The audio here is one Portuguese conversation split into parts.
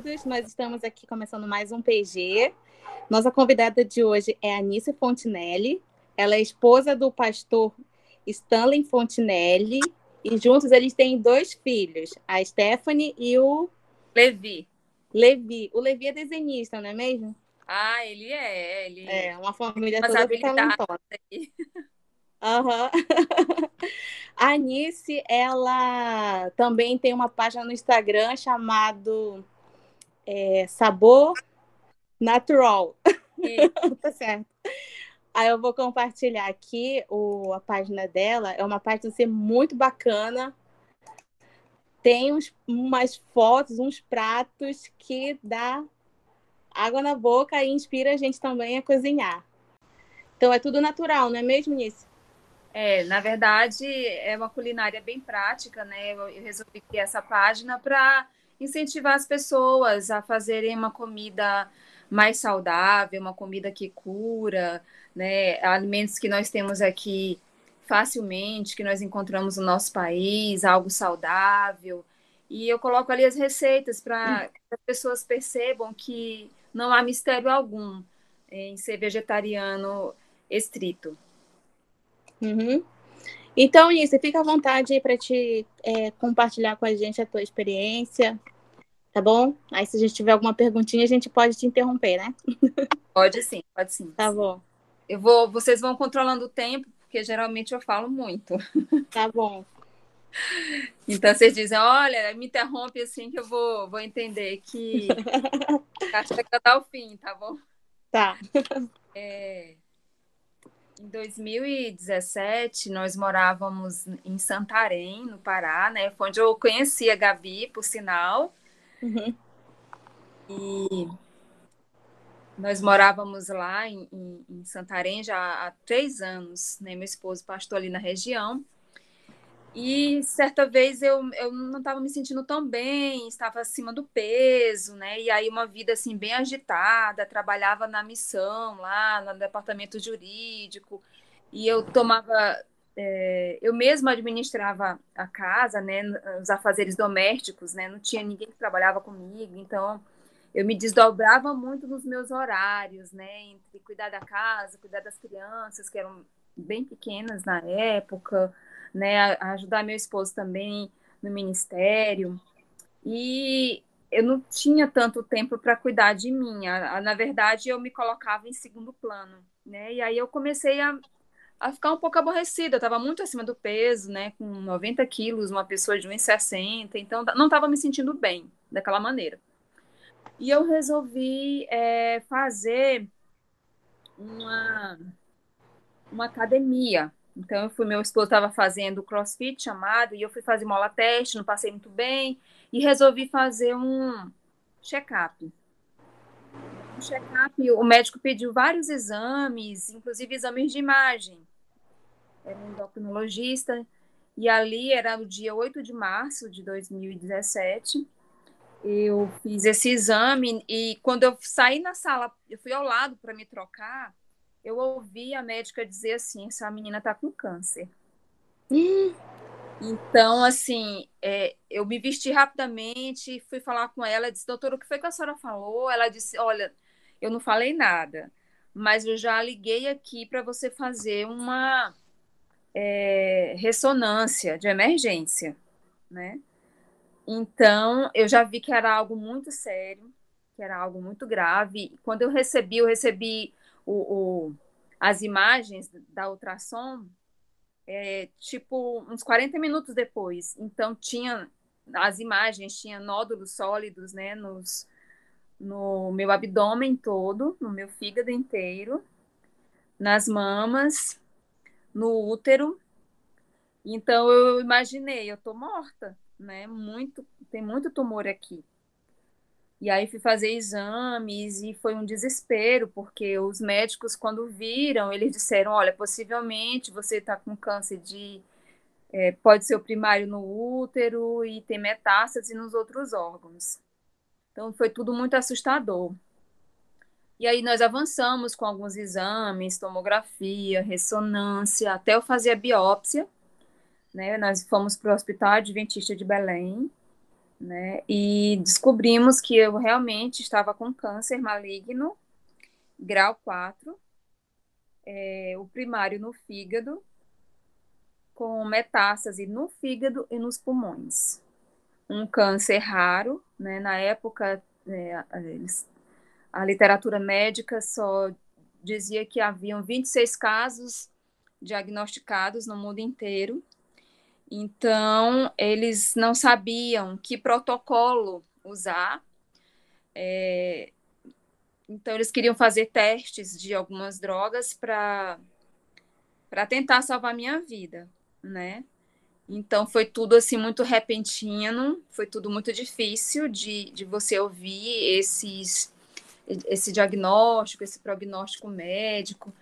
Todos, nós estamos aqui começando mais um PG. Nossa convidada de hoje é Anice Fontinelli. Ela é esposa do pastor Stanley Fontinelli e juntos eles têm dois filhos, a Stephanie e o Levi. Levi. O Levi é desenhista, não é mesmo? Ah, ele é. Ele É, uma família Mas toda talentosa. Aham. A Anice, ela também tem uma página no Instagram chamado é, Sabor Natural. Tá certo. Aí eu vou compartilhar aqui o, a página dela. É uma página assim, muito bacana. Tem uns, umas fotos, uns pratos que dá água na boca e inspira a gente também a cozinhar. Então é tudo natural, não é mesmo, Nice? É, na verdade, é uma culinária bem prática, né? Eu, eu resolvi criar essa página para incentivar as pessoas a fazerem uma comida mais saudável, uma comida que cura, né? Alimentos que nós temos aqui facilmente, que nós encontramos no nosso país, algo saudável. E eu coloco ali as receitas para que as pessoas percebam que não há mistério algum em ser vegetariano estrito. Uhum. Então, Nice, fica à vontade para te é, compartilhar com a gente a tua experiência, tá bom? Aí, se a gente tiver alguma perguntinha, a gente pode te interromper, né? Pode sim, pode sim. Tá bom, Eu vou, vocês vão controlando o tempo, porque geralmente eu falo muito. tá bom. Então vocês dizem, olha, me interrompe assim que eu vou, vou entender que tá chegando ao fim, tá bom? Tá. É, Em 2017, nós morávamos em Santarém, no Pará, né? Foi onde eu conheci a Gabi, por sinal. Uhum. E nós morávamos lá em, em- em Santarém já há três anos, né? Meu esposo pastor ali na região. E certa vez eu, eu não estava me sentindo tão bem, estava acima do peso, né? E aí uma vida assim bem agitada, trabalhava na missão lá no departamento jurídico, e eu tomava, é, eu mesma administrava a casa, né? Os afazeres domésticos, né? Não tinha ninguém que trabalhava comigo, então eu me desdobrava muito nos meus horários, né? Entre cuidar da casa, cuidar das crianças, que eram bem pequenas na época, né? Ajudar meu esposo também no ministério. E eu não tinha tanto tempo para cuidar de mim. Na verdade, eu me colocava em segundo plano, né? E aí eu comecei a, a ficar um pouco aborrecida. Eu estava muito acima do peso, né? Com 90 quilos, uma pessoa de 1,60. Então, não estava me sentindo bem daquela maneira. E eu resolvi é, fazer uma, uma academia. Então, eu fui, meu esposo estava fazendo crossfit chamado, e eu fui fazer mola teste, não passei muito bem, e resolvi fazer um check-up. Um check-up, o médico pediu vários exames, inclusive exames de imagem. Era um endocrinologista, e ali era o dia 8 de março de 2017 eu fiz esse exame e quando eu saí na sala, eu fui ao lado para me trocar, eu ouvi a médica dizer assim, essa menina está com câncer. Então, assim, é, eu me vesti rapidamente, fui falar com ela, disse, doutora, o que foi que a senhora falou? Ela disse, olha, eu não falei nada, mas eu já liguei aqui para você fazer uma é, ressonância de emergência, né? Então, eu já vi que era algo muito sério, que era algo muito grave. Quando eu recebi, eu recebi o, o- as imagens da ultrassom, é, tipo, uns 40 minutos depois. Então, tinha as imagens, tinha nódulos sólidos, né, nos, no meu abdômen todo, no meu fígado inteiro, nas mamas, no útero Então eu imaginei, eu tô morta, né? Muito, tem muito tumor aqui. E aí fui fazer exames e foi um desespero, porque os médicos, quando viram, eles disseram: olha, possivelmente você está com câncer de. É, pode ser o primário no útero e tem metástase nos outros órgãos. Então foi tudo muito assustador. E aí nós avançamos com alguns exames, tomografia, ressonância, até eu fazer a biópsia. Né? Nós fomos para o Hospital Adventista de Belém né? E descobrimos que eu realmente estava com câncer maligno, grau 4, é, o primário no fígado, com metástase no fígado e nos pulmões. Um câncer raro, né? Na época, é, eles, a literatura médica só dizia que haviam 26 casos diagnosticados no mundo inteiro então, eles não sabiam que protocolo usar. É, então, eles queriam fazer testes de algumas drogas para tentar salvar minha vida, né? Então, foi tudo assim muito repentino, foi tudo muito difícil de, de você ouvir esses, esse diagnóstico, esse prognóstico médico.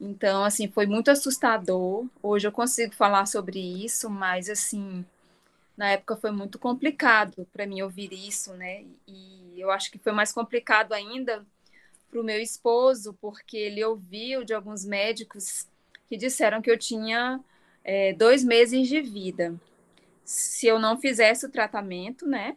Então, assim, foi muito assustador. Hoje eu consigo falar sobre isso, mas, assim, na época foi muito complicado para mim ouvir isso, né? E eu acho que foi mais complicado ainda para o meu esposo, porque ele ouviu de alguns médicos que disseram que eu tinha é, dois meses de vida. Se eu não fizesse o tratamento, né?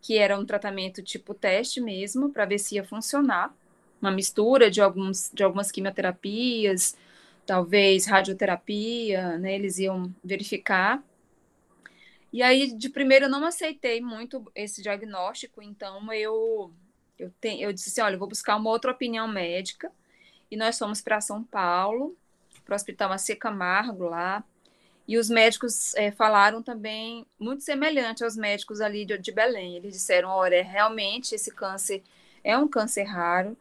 Que era um tratamento tipo teste mesmo, para ver se ia funcionar uma mistura de, alguns, de algumas quimioterapias, talvez radioterapia, né? Eles iam verificar. E aí, de primeiro, eu não aceitei muito esse diagnóstico, então eu eu, te, eu disse assim, olha, eu vou buscar uma outra opinião médica, e nós fomos para São Paulo, para o Hospital AC Camargo lá, e os médicos é, falaram também muito semelhante aos médicos ali de, de Belém. Eles disseram, olha, realmente esse câncer é um câncer raro,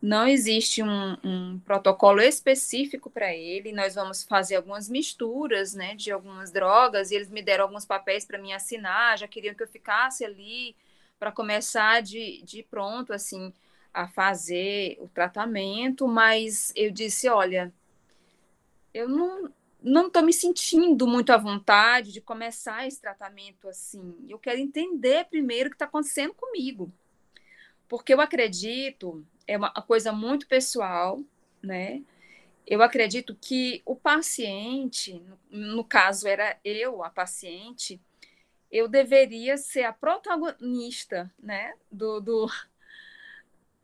não existe um, um protocolo específico para ele. Nós vamos fazer algumas misturas, né, de algumas drogas. E eles me deram alguns papéis para mim assinar. Já queriam que eu ficasse ali para começar de, de pronto, assim, a fazer o tratamento. Mas eu disse, olha, eu não não estou me sentindo muito à vontade de começar esse tratamento assim. Eu quero entender primeiro o que está acontecendo comigo. Porque eu acredito é uma coisa muito pessoal, né? Eu acredito que o paciente, no, caso era eu, a paciente, eu deveria ser a protagonista, né, do, do,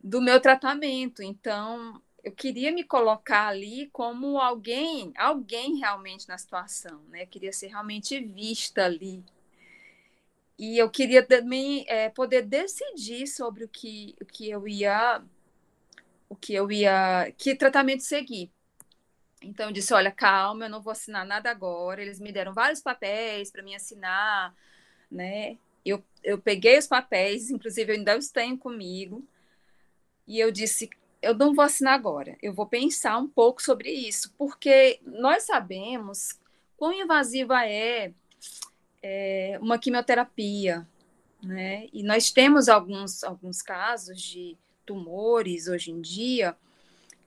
do meu tratamento. Então, eu queria me colocar ali como alguém, alguém realmente na situação, né? Eu queria ser realmente vista ali. E eu queria também é, poder decidir sobre o que, o que eu ia o que eu ia, que tratamento seguir. Então eu disse, olha, calma, eu não vou assinar nada agora. Eles me deram vários papéis para mim assinar, né? Eu, eu peguei os papéis, inclusive eu ainda os tenho comigo, e eu disse, eu não vou assinar agora, eu vou pensar um pouco sobre isso, porque nós sabemos quão invasiva é, é uma quimioterapia, né? E nós temos alguns, alguns casos de tumores hoje em dia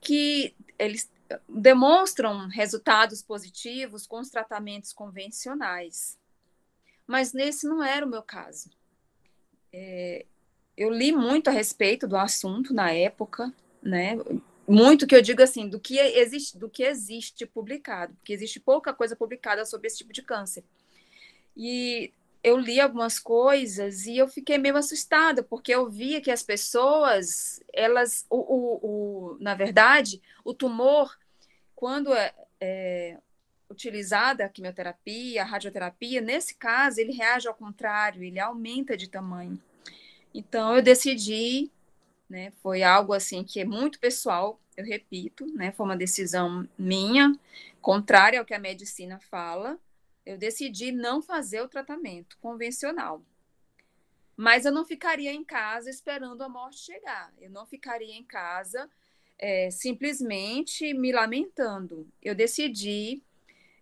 que eles demonstram resultados positivos com os tratamentos convencionais. Mas nesse não era o meu caso. É, eu li muito a respeito do assunto na época, né? Muito que eu digo assim, do que existe, do que existe publicado, porque existe pouca coisa publicada sobre esse tipo de câncer. E eu li algumas coisas e eu fiquei meio assustada, porque eu via que as pessoas, elas, o, o, o na verdade, o tumor, quando é, é utilizada a quimioterapia, a radioterapia, nesse caso, ele reage ao contrário, ele aumenta de tamanho. Então, eu decidi, né, foi algo assim que é muito pessoal, eu repito, né, foi uma decisão minha, contrária ao que a medicina fala, eu decidi não fazer o tratamento convencional. Mas eu não ficaria em casa esperando a morte chegar. Eu não ficaria em casa é, simplesmente me lamentando. Eu decidi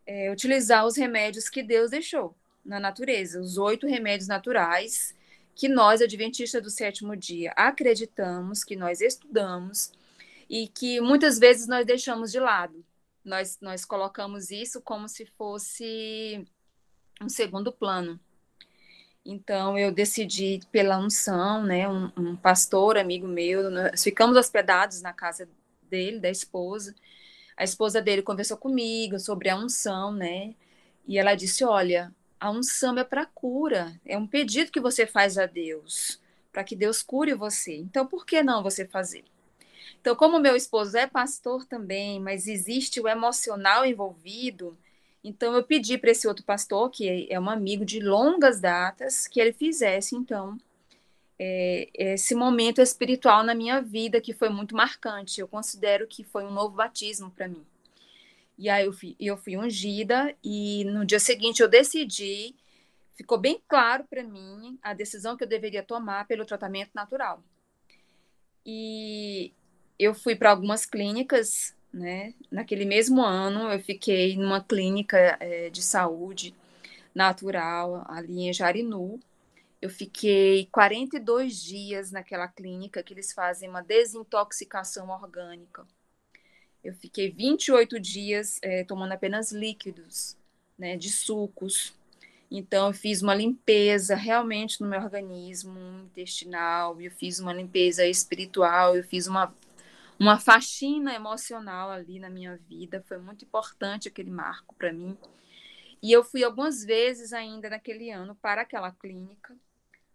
é, utilizar os remédios que Deus deixou na natureza, os oito remédios naturais que nós, adventistas do sétimo dia, acreditamos, que nós estudamos e que muitas vezes nós deixamos de lado. Nós, nós colocamos isso como se fosse um segundo plano. Então, eu decidi pela unção, né? Um, um, pastor, amigo meu, nós ficamos hospedados na casa dele, da esposa. A esposa dele conversou comigo sobre a unção, né? E ela disse: Olha, a unção é para cura, é um pedido que você faz a Deus, para que Deus cure você. Então, por que não você fazer? Então, como meu esposo é pastor também, mas existe o emocional envolvido, então eu pedi para esse outro pastor, que é um amigo de longas datas, que ele fizesse, então, é, esse momento espiritual na minha vida, que foi muito marcante. Eu considero que foi um novo batismo para mim. E aí eu fui, eu fui ungida, e no dia seguinte eu decidi, ficou bem claro para mim a decisão que eu deveria tomar pelo tratamento natural. E eu fui para algumas clínicas, né? Naquele mesmo ano, eu fiquei numa clínica é, de saúde natural ali em Jarinu. Eu fiquei 42 dias naquela clínica que eles fazem uma desintoxicação orgânica. Eu fiquei 28 dias é, tomando apenas líquidos, né, de sucos. Então, eu fiz uma limpeza realmente no meu organismo intestinal, eu fiz uma limpeza espiritual, eu fiz uma uma faxina emocional ali na minha vida. Foi muito importante aquele marco para mim. E eu fui algumas vezes ainda naquele ano para aquela clínica.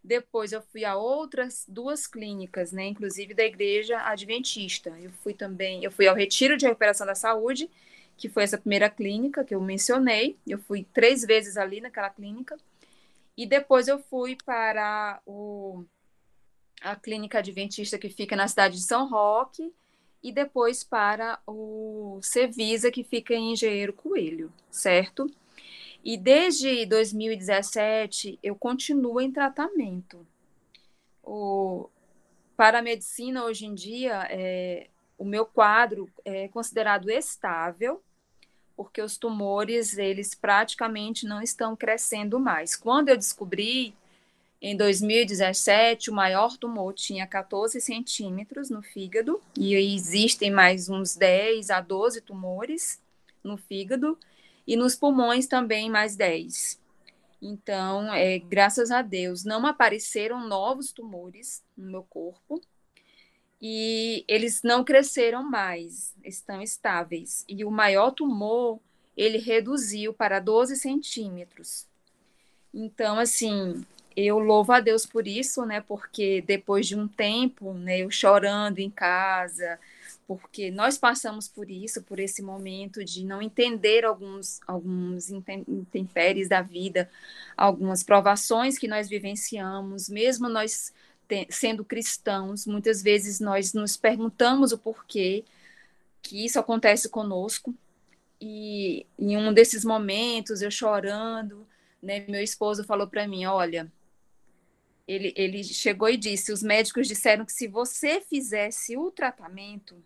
Depois eu fui a outras duas clínicas, né, inclusive da igreja adventista. Eu fui também, eu fui ao Retiro de Recuperação da Saúde, que foi essa primeira clínica que eu mencionei. Eu fui três vezes ali naquela clínica. E depois eu fui para o, a clínica adventista que fica na cidade de São Roque, e depois para o Cevisa, que fica em Engenheiro Coelho, certo? E desde 2017 eu continuo em tratamento. O, para a medicina, hoje em dia, é, o meu quadro é considerado estável, porque os tumores, eles praticamente não estão crescendo mais. Quando eu descobri em 2017, o maior tumor tinha 14 centímetros no fígado, e existem mais uns 10 a 12 tumores no fígado, e nos pulmões também mais 10. Então, é, graças a Deus, não apareceram novos tumores no meu corpo, e eles não cresceram mais, estão estáveis. E o maior tumor, ele reduziu para 12 centímetros. Então, assim, eu louvo a Deus por isso, né? Porque depois de um tempo, né, eu chorando em casa, porque nós passamos por isso, por esse momento de não entender alguns alguns intempéries da vida, algumas provações que nós vivenciamos, mesmo nós te, sendo cristãos, muitas vezes nós nos perguntamos o porquê que isso acontece conosco. E em um desses momentos, eu chorando, né, meu esposo falou para mim, olha, ele, ele chegou e disse: os médicos disseram que se você fizesse o tratamento,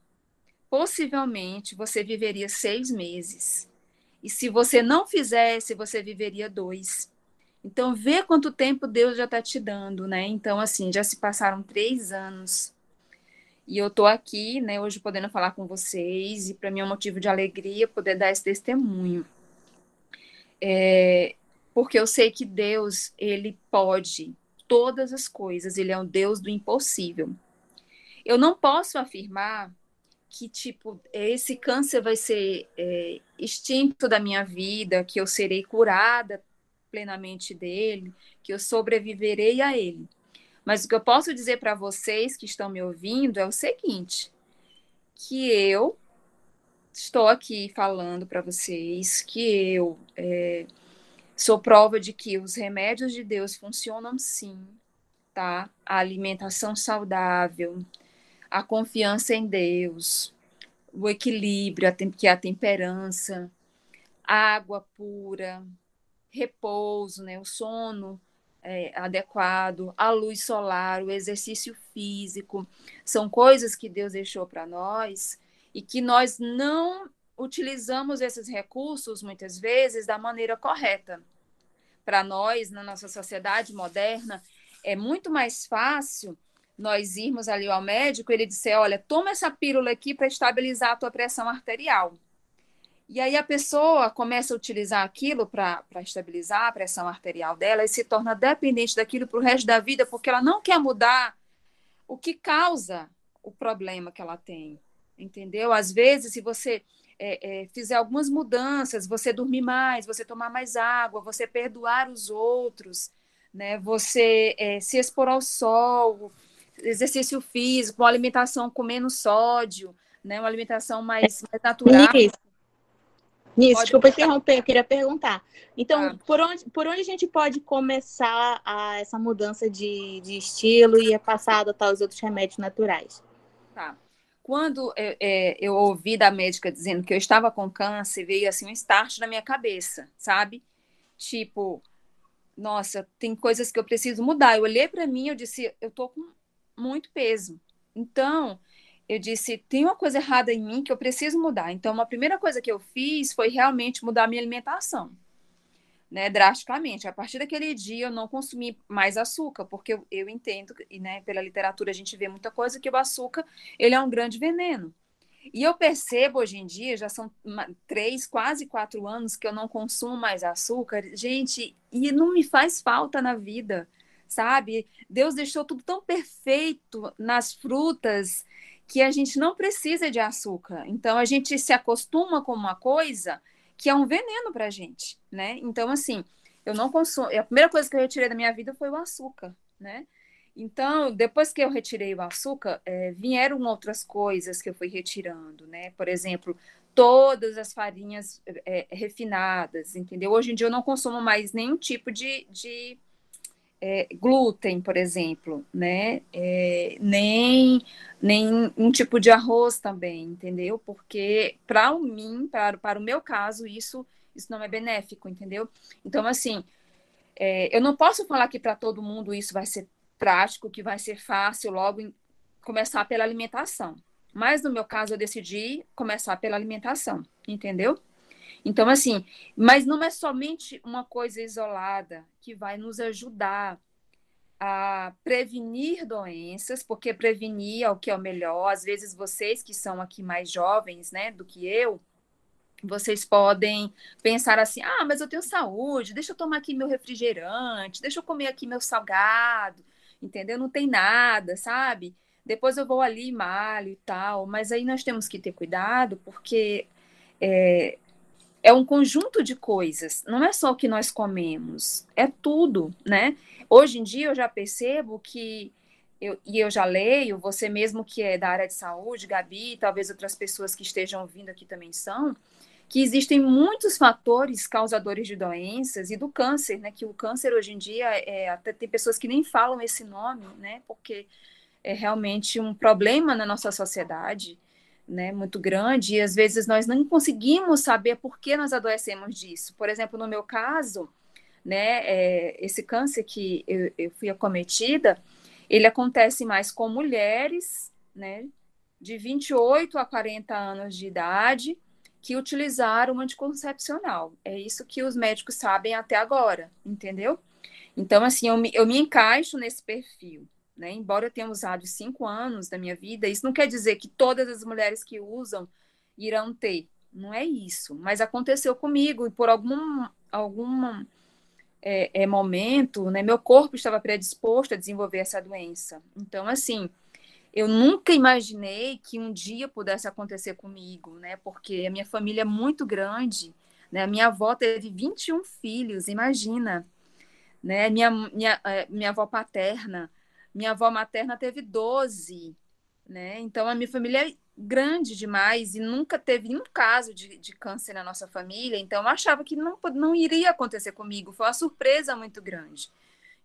possivelmente você viveria seis meses. E se você não fizesse, você viveria dois. Então, vê quanto tempo Deus já está te dando, né? Então, assim, já se passaram três anos. E eu estou aqui, né, hoje podendo falar com vocês, e para mim é um motivo de alegria poder dar esse testemunho. É, porque eu sei que Deus, ele pode todas as coisas, ele é um Deus do impossível. Eu não posso afirmar que, tipo, esse câncer vai ser é, extinto da minha vida, que eu serei curada plenamente dele, que eu sobreviverei a ele. Mas o que eu posso dizer para vocês que estão me ouvindo é o seguinte: que eu estou aqui falando para vocês que eu é, Sou prova de que os remédios de Deus funcionam sim, tá? A alimentação saudável, a confiança em Deus, o equilíbrio, a que é a temperança, água pura, repouso, né? O sono é, adequado, a luz solar, o exercício físico, são coisas que Deus deixou para nós e que nós não utilizamos esses recursos, muitas vezes, da maneira correta. Para nós, na nossa sociedade moderna, é muito mais fácil nós irmos ali ao médico ele disser: olha, toma essa pílula aqui para estabilizar a tua pressão arterial. E aí a pessoa começa a utilizar aquilo para estabilizar a pressão arterial dela e se torna dependente daquilo para o resto da vida, porque ela não quer mudar o que causa o problema que ela tem. Entendeu? Às vezes, se você é, é, fizer algumas mudanças, você dormir mais, você tomar mais água, você perdoar os outros, né? você é, se expor ao sol, exercício físico, uma alimentação com menos sódio, né? uma alimentação mais, mais natural. Isso. Nisso, desculpa interromper, eu queria perguntar. Então, ah. por, onde, por onde a gente pode começar a, essa mudança de, de estilo e passar a adotar os outros remédios naturais? Tá. Quando eu, é, eu ouvi da médica dizendo que eu estava com câncer, veio assim um start na minha cabeça, sabe? Tipo, nossa, tem coisas que eu preciso mudar. Eu olhei para mim, eu disse, eu tô com muito peso. Então, eu disse, tem uma coisa errada em mim que eu preciso mudar. Então, uma primeira coisa que eu fiz foi realmente mudar minha alimentação, né, drasticamente. A partir daquele dia, eu não consumi mais açúcar, porque eu, eu entendo, e né, pela literatura a gente vê muita coisa, que o açúcar, ele é um grande veneno. E eu percebo hoje em dia, já são três, quase quatro anos que eu não consumo mais açúcar, gente, e não me faz falta na vida, sabe? Deus deixou tudo tão perfeito nas frutas, que a gente não precisa de açúcar. Então a gente se acostuma com uma coisa que é um veneno para a gente, né? Então assim, eu não consumo. A primeira coisa que eu retirei da minha vida foi o açúcar, né? Então, depois que eu retirei o açúcar, é, vieram outras coisas que eu fui retirando, né? Por exemplo, todas as farinhas é, refinadas, entendeu? Hoje em dia eu não consumo mais nenhum tipo de, de é, glúten, por exemplo, né? É, nem, nem um tipo de arroz também, entendeu? Porque para mim, para, para o meu caso, isso, isso não é benéfico, entendeu? Então, assim, é, eu não posso falar que para todo mundo isso vai ser prático, que vai ser fácil logo em, começar pela alimentação. Mas no meu caso, eu decidi começar pela alimentação, entendeu? Então, assim, mas não é somente uma coisa isolada que vai nos ajudar a prevenir doenças, porque prevenir é o que é o melhor. Às vezes, vocês que são aqui mais jovens, né, do que eu, vocês podem pensar assim: ah, mas eu tenho saúde, deixa eu tomar aqui meu refrigerante, deixa eu comer aqui meu salgado, entendeu? Não tem nada, sabe? Depois eu vou ali, malho e tal. Mas aí nós temos que ter cuidado, porque é, é um conjunto de coisas, não é só o que nós comemos, é tudo, né? Hoje em dia eu já percebo que, eu, e eu já leio, você mesmo que é da área de saúde, Gabi, talvez outras pessoas que estejam vindo aqui também são, que existem muitos fatores causadores de doenças e do câncer, né? Que o câncer hoje em dia, é, até tem pessoas que nem falam esse nome, né? Porque é realmente um problema na nossa sociedade né, muito grande e às vezes nós não conseguimos saber por que nós adoecemos disso. Por exemplo, no meu caso, né, é, esse câncer que eu, eu, fui acometida, ele acontece mais com mulheres, né, de 28 a 40 anos de idade, que utilizaram anticoncepcional. É isso que os médicos sabem até agora, entendeu? Então, assim, eu me, eu me encaixo nesse perfil. Né? Embora eu tenha usado cinco anos da minha vida, isso não quer dizer que todas as mulheres que usam irão ter. Não é isso. Mas aconteceu comigo e por algum, algum é, é, momento, né, meu corpo estava predisposto a desenvolver essa doença. Então, assim, eu nunca imaginei que um dia pudesse acontecer comigo, né? Porque a minha família é muito grande, né? Minha avó teve 21 filhos, imagina, né? Minha, minha, é, minha avó paterna minha avó materna teve 12, né? Então a minha família é grande demais e nunca teve nenhum caso de, de câncer na nossa família, então eu achava que não, não iria acontecer comigo, foi uma surpresa muito grande.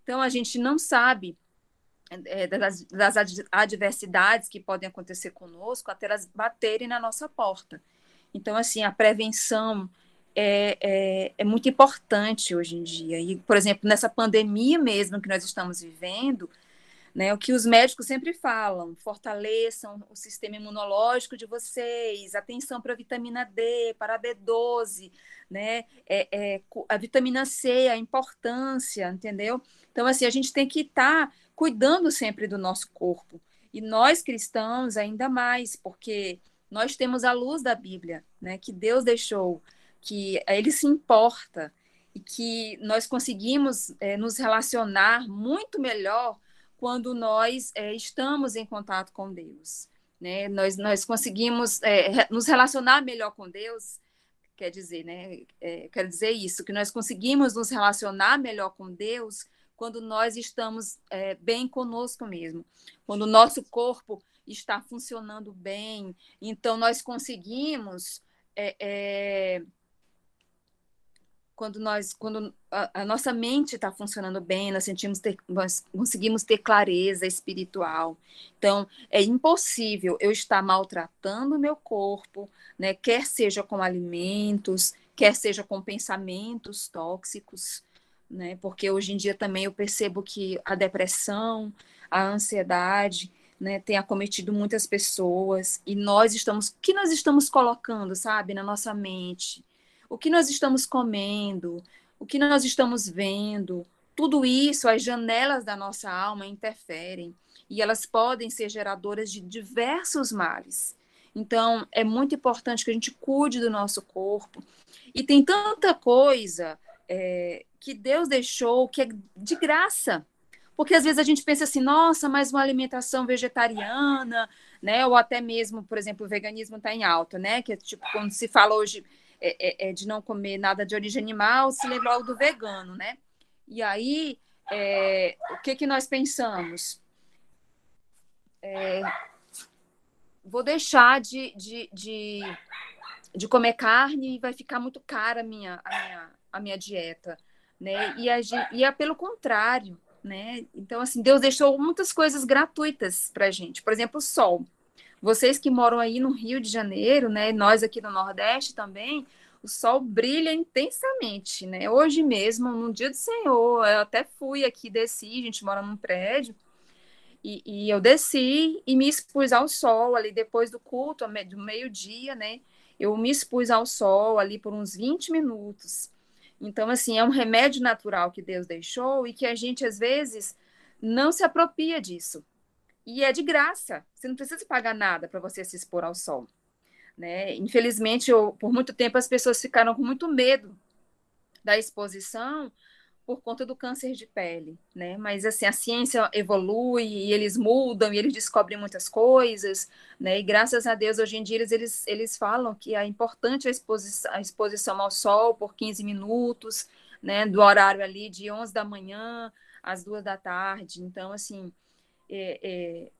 Então a gente não sabe é, das, das adversidades que podem acontecer conosco até elas baterem na nossa porta. Então, assim, a prevenção é, é, é, muito importante hoje em dia. E, por exemplo, nessa pandemia mesmo que nós estamos vivendo, né? O que os médicos sempre falam: fortaleçam o sistema imunológico de vocês, atenção para a vitamina D, para a B12, né? É, é, a vitamina C, a importância, entendeu? Então, assim, a gente tem que estar tá cuidando sempre do nosso corpo. E nós cristãos, ainda mais, porque nós temos a luz da Bíblia, né? Que Deus deixou, que Ele se importa e que nós conseguimos é, nos relacionar muito melhor quando nós é, estamos em contato com Deus. Né? Nós, nós conseguimos é, nos relacionar melhor com Deus, quer dizer, né? É, quer dizer isso, que nós conseguimos nos relacionar melhor com Deus quando nós estamos é, bem conosco mesmo, quando o nosso corpo está funcionando bem, então nós conseguimos é, é, quando nós quando a, a nossa mente está funcionando bem nós sentimos ter, nós conseguimos ter clareza espiritual então é impossível eu estar maltratando o meu corpo né quer seja com alimentos quer seja com pensamentos tóxicos né porque hoje em dia também eu percebo que a depressão a ansiedade né, tem acometido muitas pessoas e nós estamos, que nós estamos colocando, sabe, na nossa mente? O que nós estamos comendo, o que nós estamos vendo, tudo isso, as janelas da nossa alma interferem e elas podem ser geradoras de diversos males. Então, é muito importante que a gente cuide do nosso corpo. E tem tanta coisa é, que Deus deixou que é de graça. Porque às vezes a gente pensa assim, nossa, mas uma alimentação vegetariana, né? Ou até mesmo, por exemplo, o veganismo está em alta, né? Que é tipo, quando se fala hoje é, é, é, de não comer nada de origem animal, se lembra logo do vegano, né? E aí, é, o que, que nós pensamos? É, vou deixar de, de, de, de, comer carne e vai ficar muito cara a minha, a minha, a minha dieta, né? E, a, e é pelo contrário, né? Então, assim, Deus deixou muitas coisas gratuitas para gente. Por exemplo, o sol. Vocês que moram aí no Rio de Janeiro, né? Nós aqui no Nordeste também, o sol brilha intensamente, né? Hoje mesmo, no dia do Senhor, eu até fui aqui, desci, a gente mora num prédio, e, e eu desci e me expus ao sol ali depois do culto, do meio-dia, né? Eu me expus ao sol ali por uns 20 minutos. Então, assim, é um remédio natural que Deus deixou e que a gente, às vezes, não se apropria disso. E é de graça. Você não precisa pagar nada para você se expor ao sol. Né? Infelizmente, eu, por muito tempo, as pessoas ficaram com muito medo da exposição por conta do câncer de pele, né? Mas assim, a ciência evolui e eles mudam e eles descobrem muitas coisas, né? E graças a Deus hoje em dia eles eles, eles falam que é importante a exposição, a exposição ao sol por 15 minutos, né, do horário ali de 11 da manhã às duas da tarde. Então, assim, é, é,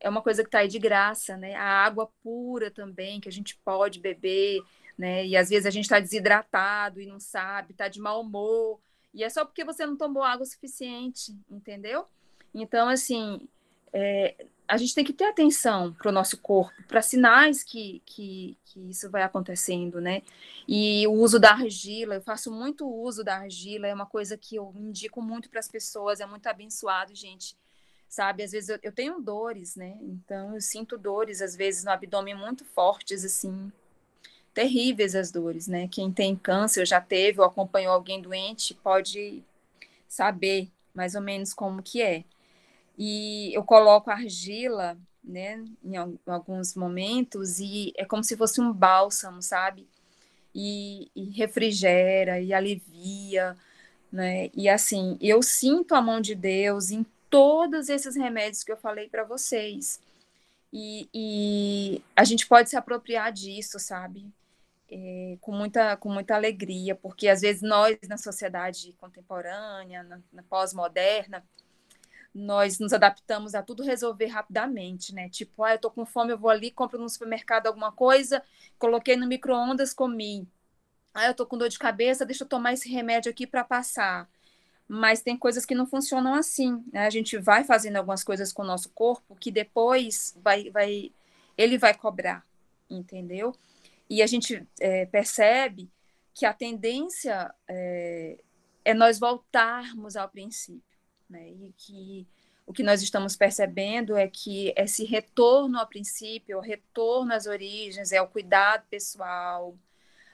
é uma coisa que está aí de graça, né? A água pura também, que a gente pode beber, né? E às vezes a gente está desidratado e não sabe, está de mau humor, e é só porque você não tomou água suficiente, entendeu? Então, assim, é, a gente tem que ter atenção para o nosso corpo, para sinais que, que, que, isso vai acontecendo, né? E o uso da argila, eu faço muito uso da argila, é uma coisa que eu indico muito para as pessoas, é muito abençoado, gente sabe? Às vezes eu, eu, tenho dores, né? Então eu sinto dores, às vezes, no abdômen muito fortes, assim, terríveis as dores, né? Quem tem câncer, já teve ou acompanhou alguém doente, pode saber mais ou menos como que é. E eu coloco argila, né, em alguns momentos, e é como se fosse um bálsamo, sabe? E, e refrigera e alivia, né? E assim, eu sinto a mão de Deus em todos esses remédios que eu falei para vocês. E, e, a gente pode se apropriar disso, sabe? É, com, muita, com muita alegria, porque às vezes nós, na sociedade contemporânea, na, na pós-moderna, nós nos adaptamos a tudo resolver rapidamente, né? Tipo, ah, eu tô com fome, eu vou ali, compro no supermercado alguma coisa, coloquei no micro-ondas, comi. Ah, eu tô com dor de cabeça, deixa eu tomar esse remédio aqui para passar mas tem coisas que não funcionam assim. Né? A gente vai fazendo algumas coisas com o nosso corpo que depois vai, vai ele vai cobrar, entendeu? E a gente é, percebe que a tendência é, é, nós voltarmos ao princípio, né? E que o que nós estamos percebendo é que esse retorno ao princípio, o retorno às origens, é o cuidado pessoal,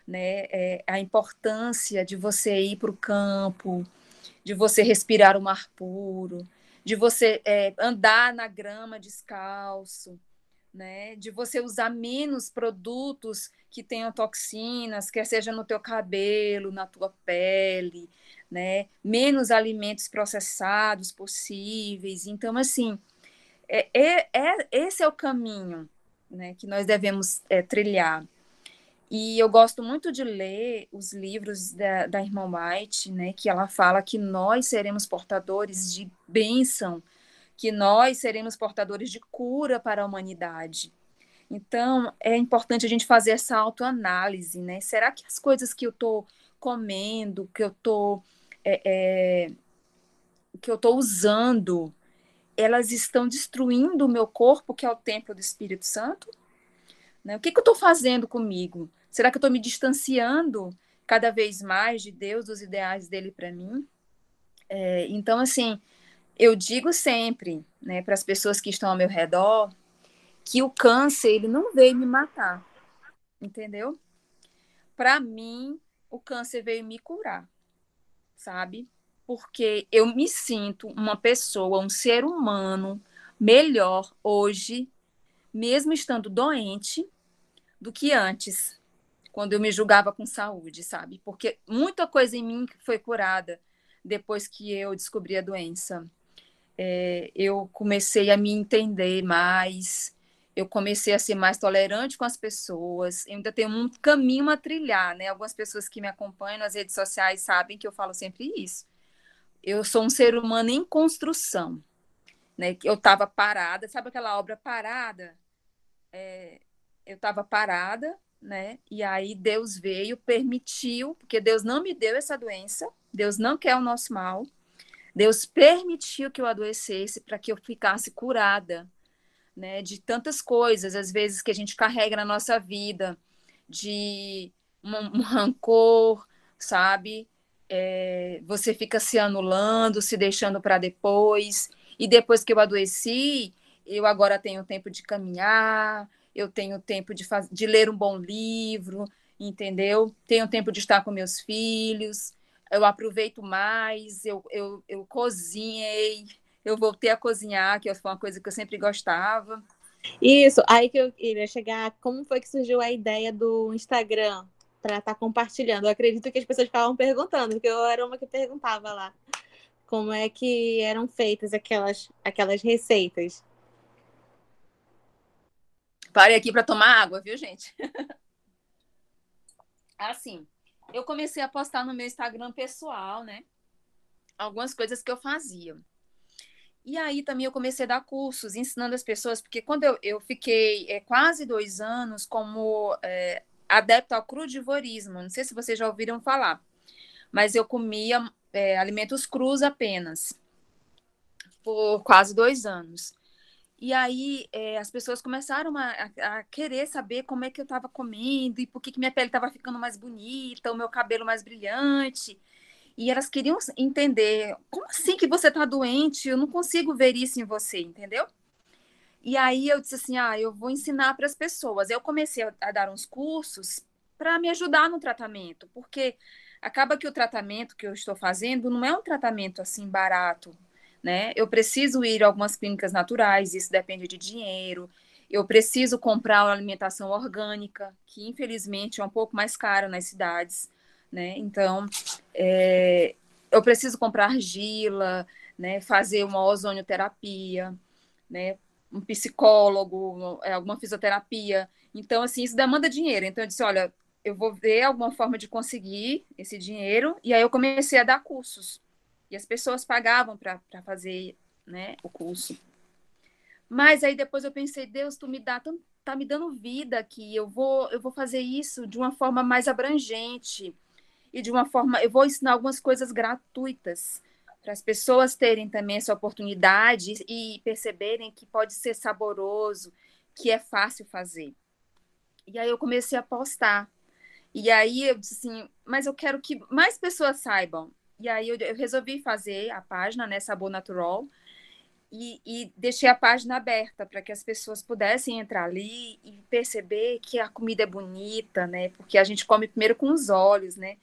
né? É a importância de você ir para o campo, de você respirar o mar puro, de você é, andar na grama descalço, né? De você usar menos produtos que tenham toxinas, quer seja no teu cabelo, na tua pele, né? Menos alimentos processados possíveis. Então, assim, é, é, é esse é o caminho, né? Que nós devemos é, trilhar. E eu gosto muito de ler os livros da, da irmã White, né, que ela fala que nós seremos portadores de bênção, que nós seremos portadores de cura para a humanidade. Então, é importante a gente fazer essa autoanálise, né? Será que as coisas que eu estou comendo, que eu estou é, é, que eu estou usando, elas estão destruindo o meu corpo, que é o templo do Espírito Santo? Né? O que, que eu estou fazendo comigo? Será que eu estou me distanciando cada vez mais de Deus, dos ideais dele para mim? É, então, assim, eu digo sempre né, para as pessoas que estão ao meu redor que o câncer ele não veio me matar, entendeu? Para mim, o câncer veio me curar, sabe? Porque eu me sinto uma pessoa, um ser humano melhor hoje, mesmo estando doente, do que antes, quando eu me julgava com saúde, sabe? Porque muita coisa em mim foi curada depois que eu descobri a doença. É, eu comecei a me entender mais, eu comecei a ser mais tolerante com as pessoas. Eu ainda tenho um caminho a trilhar, né? Algumas pessoas que me acompanham nas redes sociais sabem que eu falo sempre isso. Eu sou um ser humano em construção, né? Eu estava parada, sabe aquela obra parada? É, eu estava parada né? E aí Deus veio, permitiu, porque Deus não me deu essa doença, Deus não quer o nosso mal. Deus permitiu que eu adoecesse para que eu ficasse curada, né, de tantas coisas, às vezes que a gente carrega na nossa vida, de um, um rancor, sabe? É, você fica se anulando, se deixando para depois. E depois que eu adoeci, eu agora tenho tempo de caminhar, eu tenho tempo de, faz... de ler um bom livro, entendeu? Tenho tempo de estar com meus filhos, eu aproveito mais, eu, eu, eu cozinhei, eu voltei a cozinhar, que foi uma coisa que eu sempre gostava. Isso, aí que eu iria chegar, como foi que surgiu a ideia do Instagram para estar tá compartilhando? Eu acredito que as pessoas ficavam perguntando, porque eu era uma que perguntava lá como é que eram feitas aquelas, aquelas receitas. Parei aqui para tomar água, viu, gente? assim, eu comecei a postar no meu Instagram pessoal, né? Algumas coisas que eu fazia. E aí também eu comecei a dar cursos, ensinando as pessoas, porque quando eu, eu fiquei é, quase dois anos como é, adepto ao crudivorismo, não sei se vocês já ouviram falar, mas eu comia é, alimentos crus apenas, por quase dois anos. E aí é, as pessoas começaram a, a, querer saber como é que eu estava comendo e por que, que minha pele estava ficando mais bonita, o meu cabelo mais brilhante. E elas queriam entender como assim que você está doente? Eu não consigo ver isso em você, entendeu? E aí eu disse assim: ah, eu vou ensinar para as pessoas. Eu comecei a, a dar uns cursos para me ajudar no tratamento, porque acaba que o tratamento que eu estou fazendo não é um tratamento assim barato, né? Eu preciso ir a algumas clínicas naturais, isso depende de dinheiro. Eu preciso comprar uma alimentação orgânica, que infelizmente é um pouco mais cara nas cidades, né? Então, é, eu preciso comprar argila, né? Fazer uma ozonioterapia, né? Um psicólogo, é, alguma fisioterapia. Então, assim, isso demanda dinheiro. Então, eu disse, olha, eu vou ver alguma forma de conseguir esse dinheiro. E aí eu comecei a dar cursos e as pessoas pagavam para fazer né, o curso. Mas aí depois eu pensei, Deus, tu me dá, tu tá me dando vida aqui, eu vou, eu vou fazer isso de uma forma mais abrangente e de uma forma, eu vou ensinar algumas coisas gratuitas para as pessoas terem também essa oportunidade e perceberem que pode ser saboroso, que é fácil fazer. E aí eu comecei a postar. E aí eu disse assim, mas eu quero que mais pessoas saibam. E aí eu, eu resolvi fazer a página, né, Sabor Natural. e, e, deixei a página aberta para que as pessoas pudessem entrar ali e perceber que a comida é bonita, né? Porque a gente come primeiro com os olhos, né?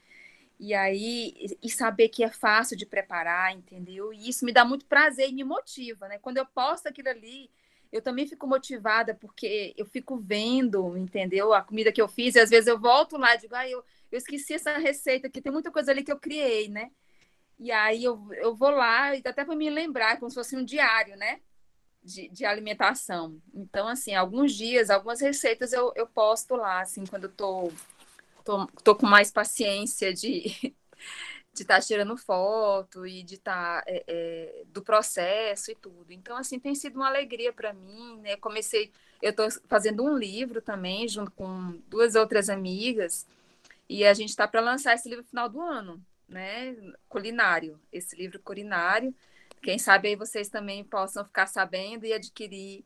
E aí, e saber que é fácil de preparar, entendeu? E isso me dá muito prazer e me motiva, né? Quando eu posto aquilo ali, eu também fico motivada, porque eu fico vendo, entendeu? A comida que eu fiz, e às vezes eu volto lá e digo, ah, eu, eu esqueci essa receita, que tem muita coisa ali que eu criei, né? E aí eu, eu vou lá, até para me lembrar, como se fosse um diário, né? De, de, alimentação. Então, assim, alguns dias, algumas receitas eu, eu posto lá, assim, quando eu tô tô, tô com mais paciência de de estar tá tirando foto e de estar tá, é, é, do processo e tudo. Então, assim, tem sido uma alegria para mim, né? Comecei, eu estou fazendo um livro também, junto com duas outras amigas, e a gente está para lançar esse livro no final do ano, né? Culinário, esse livro culinário. Quem sabe aí vocês também possam ficar sabendo e adquirir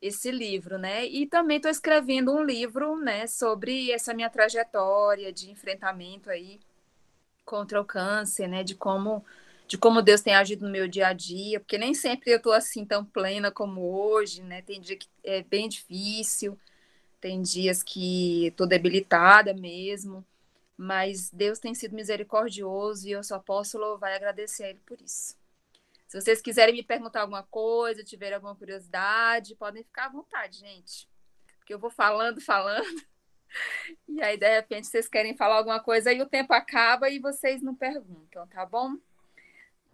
esse livro, né? E também estou escrevendo um livro, né, sobre essa minha trajetória de enfrentamento aí contra o câncer, né, de como de como Deus tem agido no meu dia a dia, porque nem sempre eu estou assim tão plena como hoje, né? Tem dia que é bem difícil, tem dias que estou debilitada mesmo, mas Deus tem sido misericordioso e eu só posso louvar e agradecer a Ele por isso. Se vocês quiserem me perguntar alguma coisa, tiverem alguma curiosidade, podem ficar à vontade, gente. Porque eu vou falando, falando. E aí, de repente, vocês querem falar alguma coisa e o tempo acaba e vocês não perguntam, tá bom?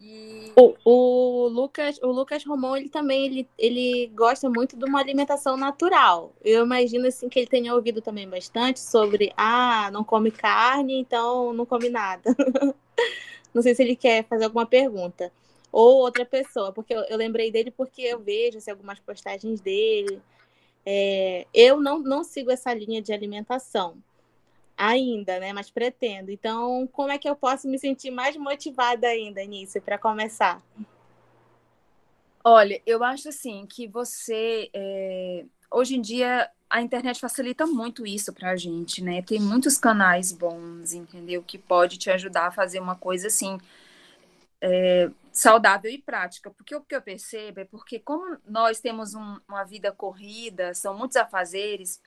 E... O, o, Lucas, o Lucas Romão, ele também ele, ele gosta muito de uma alimentação natural. Eu imagino assim que ele tenha ouvido também bastante sobre ah, não come carne, então não come nada. não sei se ele quer fazer alguma pergunta ou outra pessoa, porque eu, eu lembrei dele porque eu vejo assim, algumas postagens dele. É, eu não, não sigo essa linha de alimentação ainda, né? Mas pretendo. Então, como é que eu posso me sentir mais motivada ainda nisso para começar? Olha, eu acho assim que você é... hoje em dia a internet facilita muito isso para a gente, né? Tem muitos canais bons, entendeu? Que pode te ajudar a fazer uma coisa assim é, saudável e prática. Porque o que eu percebo é porque, como nós temos um, uma vida corrida, são muitos afazeres,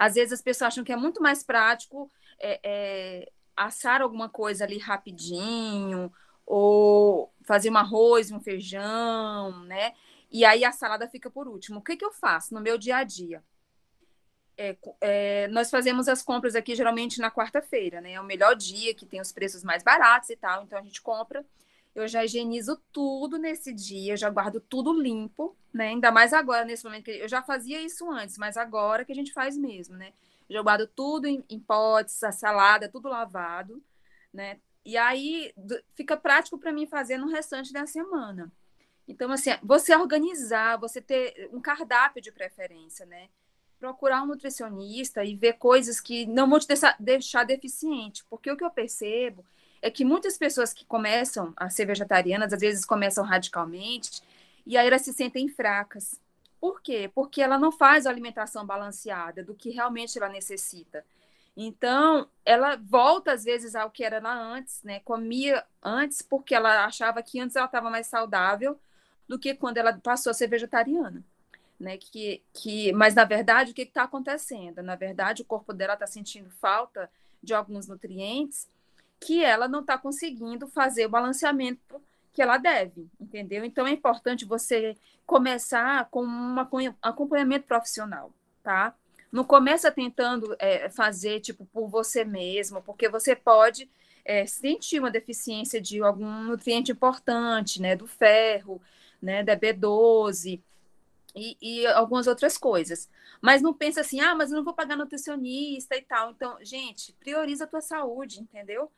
às vezes as pessoas acham que é muito mais prático é, é, assar alguma coisa ali rapidinho, ou fazer um arroz, um feijão, né? E aí a salada fica por último. O que, que eu faço no meu dia a dia? É, é, nós fazemos as compras aqui geralmente na quarta-feira, né? É o melhor dia que tem os preços mais baratos e tal, então a gente compra eu já higienizo tudo nesse dia, já guardo tudo limpo, né? Ainda mais agora, nesse momento que eu já fazia isso antes, mas agora que a gente faz mesmo, né? Já guardo tudo em, em potes, a salada, tudo lavado, né? E aí fica prático para mim fazer no restante da semana. Então, assim, você organizar, você ter um cardápio de preferência, né? Procurar um nutricionista e ver coisas que não vão te deixar deficiente. Porque o que eu percebo é que muitas pessoas que começam a ser vegetarianas, às vezes começam radicalmente, e aí elas se sentem fracas. Por quê? Porque ela não faz a alimentação balanceada do que realmente ela necessita. Então, ela volta às vezes ao que era lá antes, né? Comia antes porque ela achava que antes ela estava mais saudável do que quando ela passou a ser vegetariana. Né, que, que, mas na verdade o que está acontecendo? Na verdade, o corpo dela está sentindo falta de alguns nutrientes que ela não está conseguindo fazer o balanceamento que ela deve, entendeu? Então é importante você começar com um acompanhamento profissional, tá? Não começa tentando é, fazer tipo por você mesmo, porque você pode é, sentir uma deficiência de algum nutriente importante, né? Do ferro, né? Da B12 e, e algumas outras coisas. Mas não pensa assim, ah, mas eu não vou pagar nutricionista e tal. Então, gente, prioriza a tua saúde, entendeu?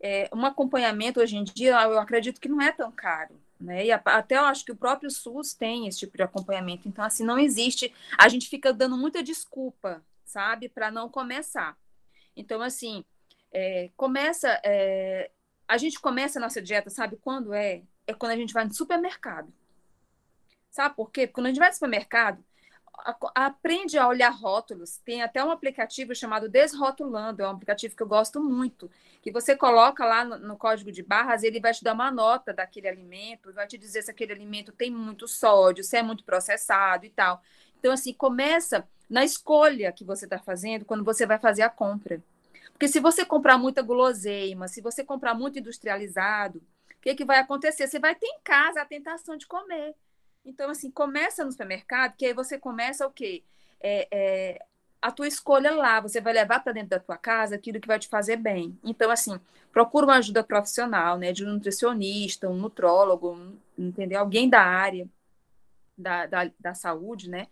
É, um acompanhamento hoje em dia, eu acredito que não é tão caro. Né? E até eu acho que o próprio SUS tem esse tipo de acompanhamento. Então, assim, não existe. A gente fica dando muita desculpa, sabe, para não começar. Então, assim, é, começa. É, a gente começa a nossa dieta, sabe quando é? É quando a gente vai no supermercado. Sabe por quê? Porque quando a gente vai no supermercado, aprende a olhar rótulos. Tem até um aplicativo chamado Desrotulando, é um aplicativo que eu gosto muito, que você coloca lá no, no, código de barras, ele vai te dar uma nota daquele alimento, vai te dizer se aquele alimento tem muito sódio, se é muito processado e tal. Então, assim, começa na escolha que você está fazendo quando você vai fazer a compra. Porque se você comprar muita guloseima, se você comprar muito industrializado, o que, que vai acontecer? Você vai ter em casa a tentação de comer. Então, assim, começa no supermercado, que aí você começa o quê? É, é, a tua escolha lá, você vai levar para dentro da tua casa aquilo que vai te fazer bem. Então, assim, procura uma ajuda profissional, né? De um nutricionista, um nutrólogo, um, entendeu? Alguém da área da, da, da saúde, né?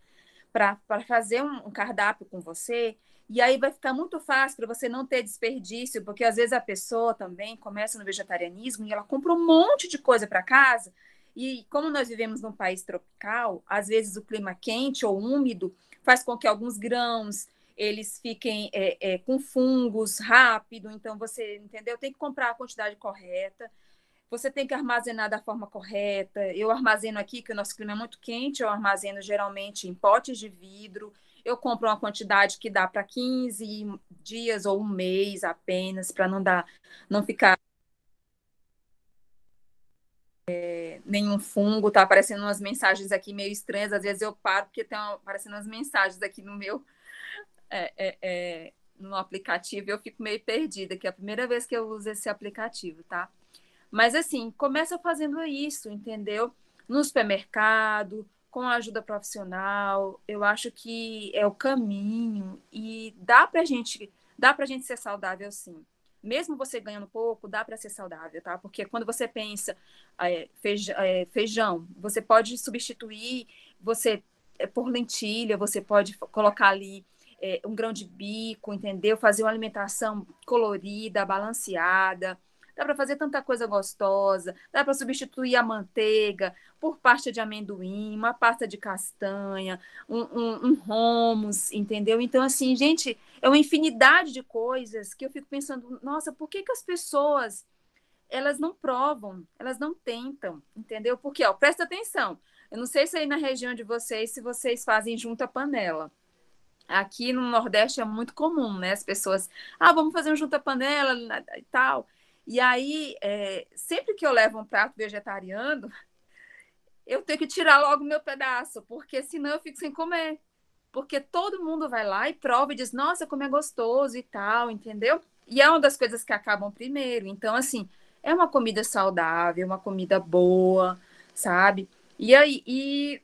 Para fazer um, um cardápio com você. E aí vai ficar muito fácil para você não ter desperdício, porque às vezes a pessoa também começa no vegetarianismo e ela compra um monte de coisa para casa e como nós vivemos num país tropical, às vezes o clima quente ou úmido faz com que alguns grãos eles fiquem é, é, com fungos rápido. Então você entendeu? Tem que comprar a quantidade correta. Você tem que armazenar da forma correta. Eu armazeno aqui, que o nosso clima é muito quente, eu armazeno geralmente em potes de vidro. Eu compro uma quantidade que dá para 15 dias ou um mês apenas, para não dar, não ficar é, nenhum fungo, tá aparecendo umas mensagens aqui meio estranhas, às vezes eu paro porque tem aparecendo umas mensagens aqui no meu é, é, é, no aplicativo e eu fico meio perdida, que é a primeira vez que eu uso esse aplicativo, tá? Mas assim, começa fazendo isso, entendeu? No supermercado, com a ajuda profissional, eu acho que é o caminho e dá pra gente, dá pra gente ser saudável sim mesmo você ganhando pouco, dá para ser saudável, tá? Porque quando você pensa é, feijão, é, feijão, você pode substituir você é, por lentilha, você pode colocar ali é, um grão de bico, entendeu? Fazer uma alimentação colorida, balanceada. Dá para fazer tanta coisa gostosa, dá para substituir a manteiga por pasta de amendoim, uma pasta de castanha, um, um, um hummus, entendeu? Então, assim, gente, é uma infinidade de coisas que eu fico pensando, nossa, por que, que as pessoas elas não provam, elas não tentam, entendeu? Porque, ó, presta atenção, eu não sei se aí na região de vocês, se vocês fazem junta panela. Aqui no Nordeste é muito comum, né? As pessoas, ah, vamos fazer um junta panela e tal. E aí, é, sempre que eu levo um prato vegetariano, eu tenho que tirar logo o meu pedaço, porque senão eu fico sem comer porque todo mundo vai lá e prova e diz, nossa, como é gostoso e tal, entendeu? E é uma das coisas que acabam primeiro. Então, assim, é uma comida saudável, uma comida boa, sabe? E aí, e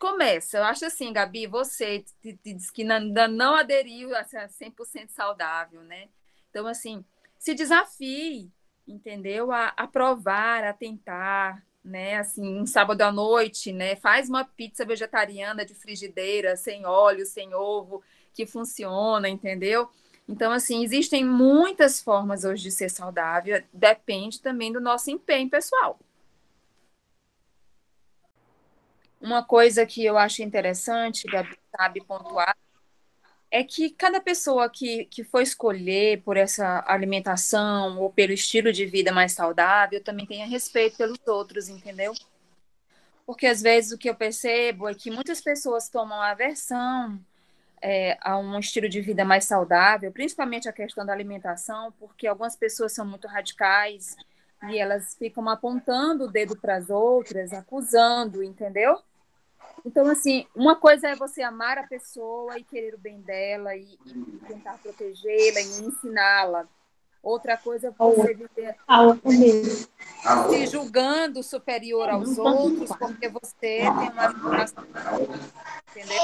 começa. Eu acho assim, Gabi, você diz que ainda não aderiu a ser 100% saudável, né? Então, assim, se desafie, entendeu? A, a provar, a tentar, né? Assim, um sábado à noite, né? Faz uma pizza vegetariana de frigideira, sem óleo, sem ovo, que funciona, entendeu? Então, assim, existem muitas formas hoje de ser saudável, depende também do nosso empenho pessoal. Uma coisa que eu acho interessante, Gabi sabe pontuar, é que cada pessoa que, que for escolher por essa alimentação ou pelo estilo de vida mais saudável também tenha respeito pelos outros, entendeu? Porque às vezes o que eu percebo é que muitas pessoas tomam aversão é, a um estilo de vida mais saudável, principalmente a questão da alimentação, porque algumas pessoas são muito radicais e elas ficam apontando o dedo para as outras, acusando, entendeu? Então, assim, uma coisa é você amar a pessoa e querer o bem dela e, e tentar protegê-la e ensiná-la. Outra coisa é você viver se julgando superior aos outros porque você tem uma. Entendeu?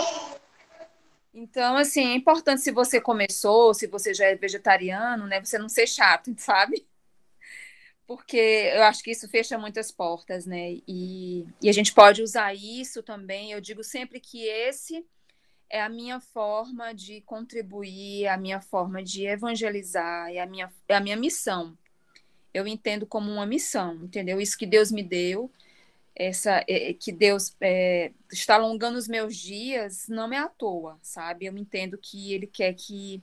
Então, assim, é importante se você começou, se você já é vegetariano, né? Você não ser chato, sabe? Porque eu acho que isso fecha muitas portas, né? E, e a gente pode usar isso também. Eu digo sempre que esse é a minha forma de contribuir, a minha forma de evangelizar, é a minha, é a minha missão. Eu entendo como uma missão, entendeu? Isso que Deus me deu, essa é, que Deus é, está alongando os meus dias, não é à toa, sabe? Eu entendo que Ele quer que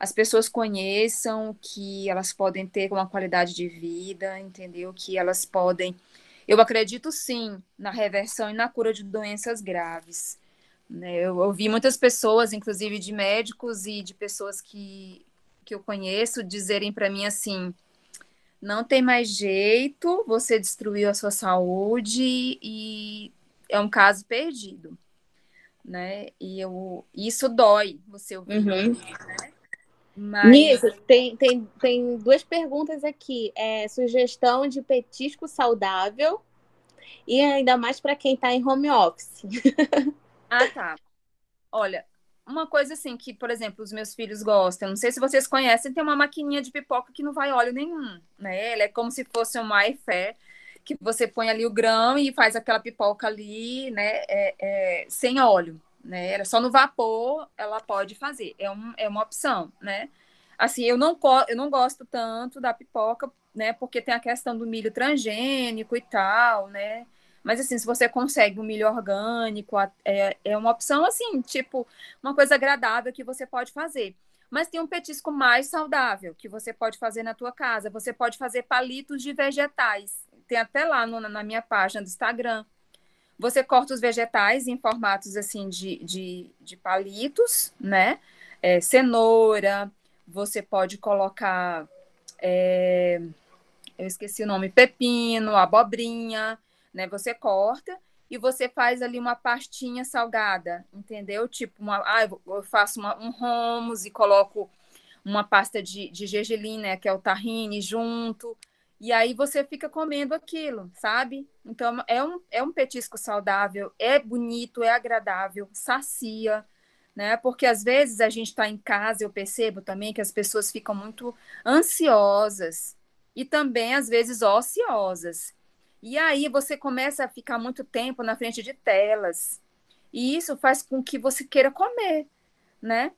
as pessoas conheçam que elas podem ter uma qualidade de vida, entendeu? Que elas podem. Eu acredito sim na reversão e na cura de doenças graves, Né? Eu ouvi muitas pessoas, inclusive de médicos e de pessoas que, que eu conheço, dizerem para mim assim: não tem mais jeito, você destruiu a sua saúde e é um caso perdido, né? E eu, isso dói, você ouvir. Uhum. Né? Mas... Nisso, tem, tem, tem duas perguntas aqui. É, sugestão de petisco saudável e ainda mais para quem está em home office. ah, tá. Olha, uma coisa assim que, por exemplo, os meus filhos gostam, não sei se vocês conhecem, tem uma maquininha de pipoca que não vai óleo nenhum, né? Ela é como se fosse uma air que você põe ali o grão e faz aquela pipoca ali, né, é, é, sem óleo, né? Era só no vapor, ela pode fazer, é, um, é uma opção, né? Assim, eu não, eu não gosto tanto da pipoca, né, porque tem a questão do milho transgênico e tal, né? Mas, assim, se você consegue um milho orgânico, é, é uma opção, assim, tipo, uma coisa agradável que você pode fazer. Mas tem um petisco mais saudável que você pode fazer na tua casa. Você pode fazer palitos de vegetais. Tem até lá no, na minha página do Instagram. Você corta os vegetais em formatos, assim, de, de, de palitos, né? É, cenoura, você pode colocar... É, eu esqueci o nome, pepino, abobrinha, né? Você corta e você faz ali uma pastinha salgada, entendeu? Tipo, uma, ah, eu faço uma, um hummus e coloco uma pasta de, de gergelim, né, que é o tahine, junto. E aí você fica comendo aquilo, sabe? Então é um, é um petisco saudável, é bonito, é agradável, sacia, né? Porque às vezes a gente está em casa, eu percebo também que as pessoas ficam muito ansiosas e também às vezes ociosas. E aí você começa a ficar muito tempo na frente de telas. E isso faz com que você queira comer, né?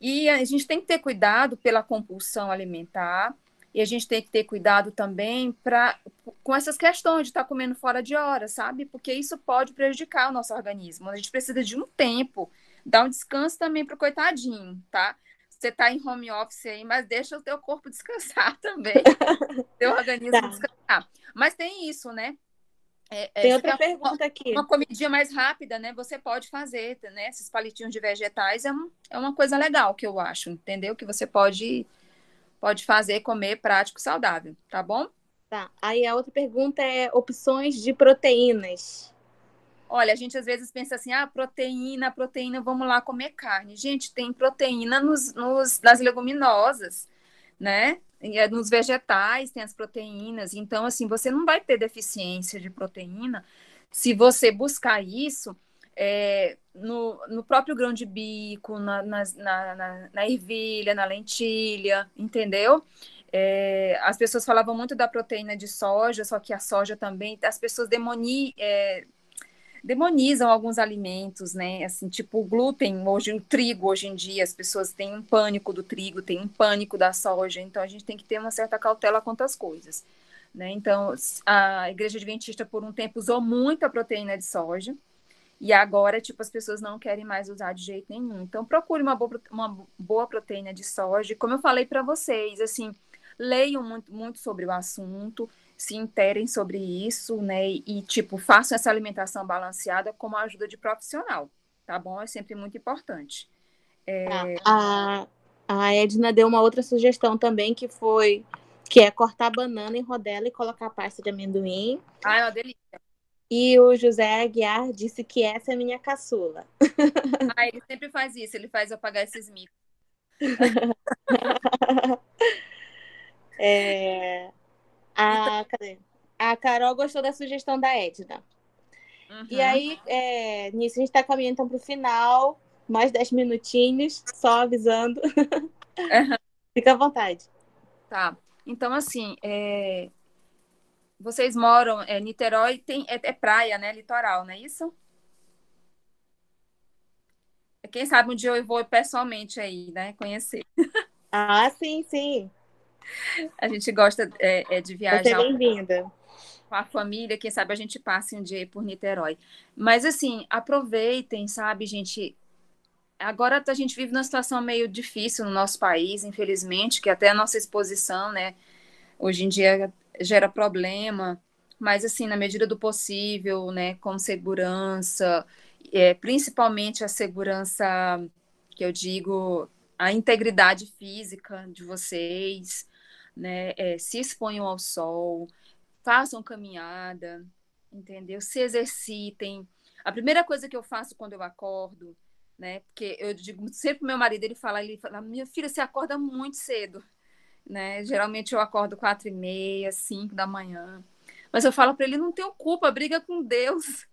E a gente tem que ter cuidado pela compulsão alimentar, e a gente tem que ter cuidado também pra, com essas questões de estar tá comendo fora de hora, sabe? Porque isso pode prejudicar o nosso organismo. A gente precisa de um tempo, dar um descanso também para o coitadinho, tá? Você está em home office aí, mas deixa o teu corpo descansar também, teu organismo tá. descansar. Mas tem isso, né? É, é, tem outra pergunta uma, aqui. Uma comidinha mais rápida, né? Você pode fazer, né? Esses palitinhos de vegetais é, um, é uma coisa legal que eu acho, entendeu? Que você pode, pode fazer, comer prático, saudável, tá bom? Tá. Aí a outra pergunta é opções de proteínas. Olha, a gente às vezes pensa assim, ah, proteína, proteína, vamos lá comer carne. Gente, tem proteína nos, nos, nas leguminosas, né? É nos vegetais tem as proteínas, então assim, você não vai ter deficiência de proteína se você buscar isso é, no, no próprio grão de bico, na, na, na, na ervilha, na lentilha, entendeu? É, as pessoas falavam muito da proteína de soja, só que a soja também, as pessoas demoni, é, demonizam alguns alimentos, né? Assim, tipo o glúten, hoje o trigo, hoje em dia as pessoas têm um pânico do trigo, têm um pânico da soja, então a gente tem que ter uma certa cautela quanto às coisas, né? Então, a Igreja Adventista por um tempo usou muito a proteína de soja, e agora, tipo, as pessoas não querem mais usar de jeito nenhum. Então, procure uma boa, uma boa proteína de soja. Como eu falei para vocês, assim, leiam muito, muito sobre o assunto, se interem sobre isso, né? E, tipo, façam essa alimentação balanceada com a ajuda de profissional, tá bom? É sempre muito importante. É... A, a Edna deu uma outra sugestão também, que foi que é cortar banana em rodela e colocar pasta de amendoim. Ah, é uma delícia. E o José Aguiar disse que essa é minha caçula. Ah, ele sempre faz isso, ele faz eu pagar esses micos. é... A, a Carol gostou da sugestão da Edna. Uhum. E aí, é, nisso, a gente está caminhando então, para o final. Mais 10 minutinhos, só avisando. Uhum. Fica à vontade. Tá. Então, assim, é... vocês moram. É, Niterói tem, é, é, praia, né? Litoral, não é isso? Quem sabe um dia eu vou pessoalmente aí, né? Conhecer. Ah, sim, sim. A gente gosta é, é de viajar. Você é bem-vinda. Com a família, quem sabe a gente passe um dia por Niterói. Mas, assim, aproveitem, sabe, gente? Agora a gente vive numa situação meio difícil no nosso país, infelizmente, que até a nossa exposição, né, hoje em dia gera problema. Mas, assim, na medida do possível, né, com segurança, é, principalmente a segurança, que eu digo, a integridade física de vocês, né? É, se exponham ao sol, façam caminhada, entendeu? Se exercitem. A primeira coisa que eu faço quando eu acordo, né? Porque eu digo sempre pro meu marido, ele fala, ele fala, minha filha, você acorda muito cedo, né? Geralmente eu acordo quatro e meia, cinco da manhã. Mas eu falo para ele, não tenho culpa, briga com Deus.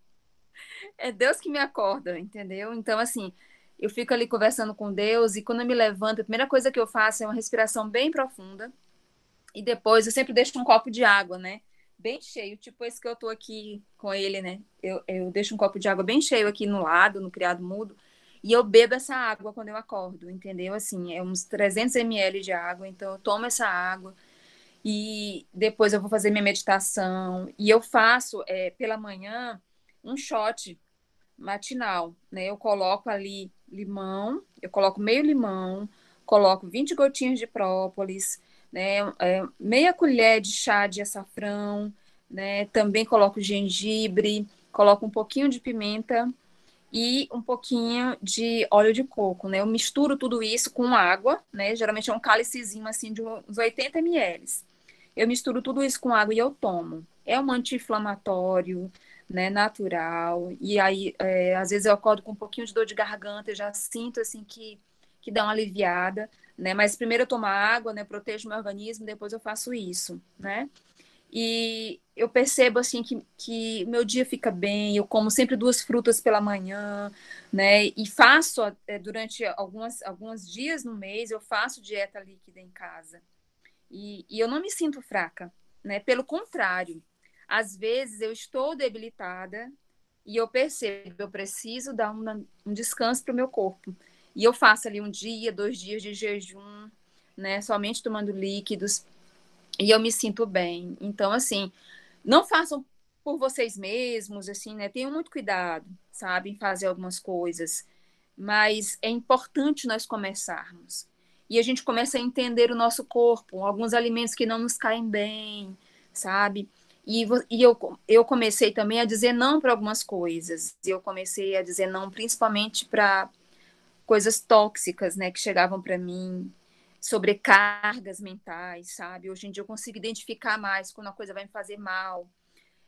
É Deus que me acorda, entendeu? Então, assim, eu fico ali conversando com Deus e quando eu me levanto, a primeira coisa que eu faço é uma respiração bem profunda e depois eu sempre deixo um copo de água, né? Bem cheio, tipo esse que eu tô aqui com ele, né? Eu, eu deixo um copo de água bem cheio aqui no lado, no criado mudo, e eu bebo essa água quando eu acordo, entendeu? Assim, é uns 300 ml de água, então eu tomo essa água e depois eu vou fazer minha meditação e eu faço é, pela manhã um shot matinal, né? Eu coloco ali limão, eu coloco meio limão, coloco 20 gotinhas de própolis, né? É, meia colher de chá de açafrão, né? Também coloco gengibre, coloco um pouquinho de pimenta e um pouquinho de óleo de coco, né? Eu misturo tudo isso com água, né? Geralmente é um cálicezinho assim de uns 80 ml. Eu misturo tudo isso com água e eu tomo. É um anti-inflamatório, né? Natural. E aí, é, às vezes eu acordo com um pouquinho de dor de garganta, eu já sinto assim que que dá uma aliviada, né? Mas primeiro eu tomo água, né? Protejo meu organismo, depois eu faço isso, né? E eu percebo assim que, que meu dia fica bem, eu como sempre duas frutas pela manhã, né? E faço é, durante algumas, alguns dias no mês, eu faço dieta líquida em casa. E, e eu não me sinto fraca, né? Pelo contrário, às vezes eu estou debilitada e eu percebo, eu preciso dar uma, um descanso para o meu corpo. E eu faço ali um dia, dois dias de jejum, né? Somente tomando líquidos e eu me sinto bem. Então, assim, não façam por vocês mesmos, assim, né? Tenham muito cuidado, sabe, em fazer algumas coisas. Mas é importante nós começarmos. E a gente começa a entender o nosso corpo, alguns alimentos que não nos caem bem, sabe? E, e eu, eu comecei também a dizer não para algumas coisas. Eu comecei a dizer não, principalmente para coisas tóxicas, né, que chegavam para mim, sobrecargas mentais, sabe? Hoje em dia eu consigo identificar mais quando a coisa vai me fazer mal.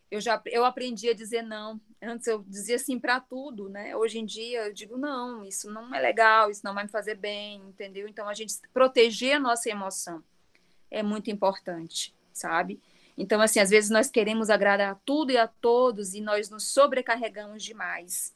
Eu já eu aprendi a dizer não. Antes eu dizia sim para tudo, né? Hoje em dia eu digo não, isso não é legal, isso não vai me fazer bem, entendeu? Então a gente proteger a nossa emoção é muito importante, sabe? Então assim, às vezes nós queremos agradar a tudo e a todos e nós nos sobrecarregamos demais.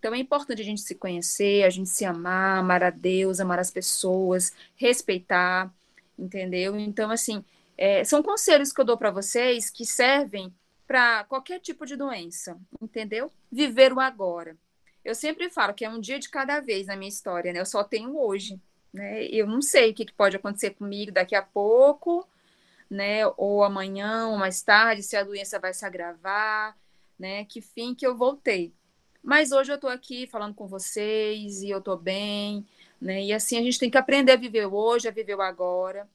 Então é importante a gente se conhecer, a gente se amar, amar a Deus, amar as pessoas, respeitar, entendeu? Então, assim, é, são conselhos que eu dou para vocês que servem para qualquer tipo de doença, entendeu? Viver o agora. Eu sempre falo que é um dia de cada vez na minha história, né? Eu só tenho hoje, né? Eu não sei o que pode acontecer comigo daqui a pouco, né? Ou amanhã, ou mais tarde, se a doença vai se agravar, né? Que fim que eu voltei. Mas hoje eu estou aqui falando com vocês e eu estou bem, né? E assim a gente tem que aprender a viver hoje, a viver o agora,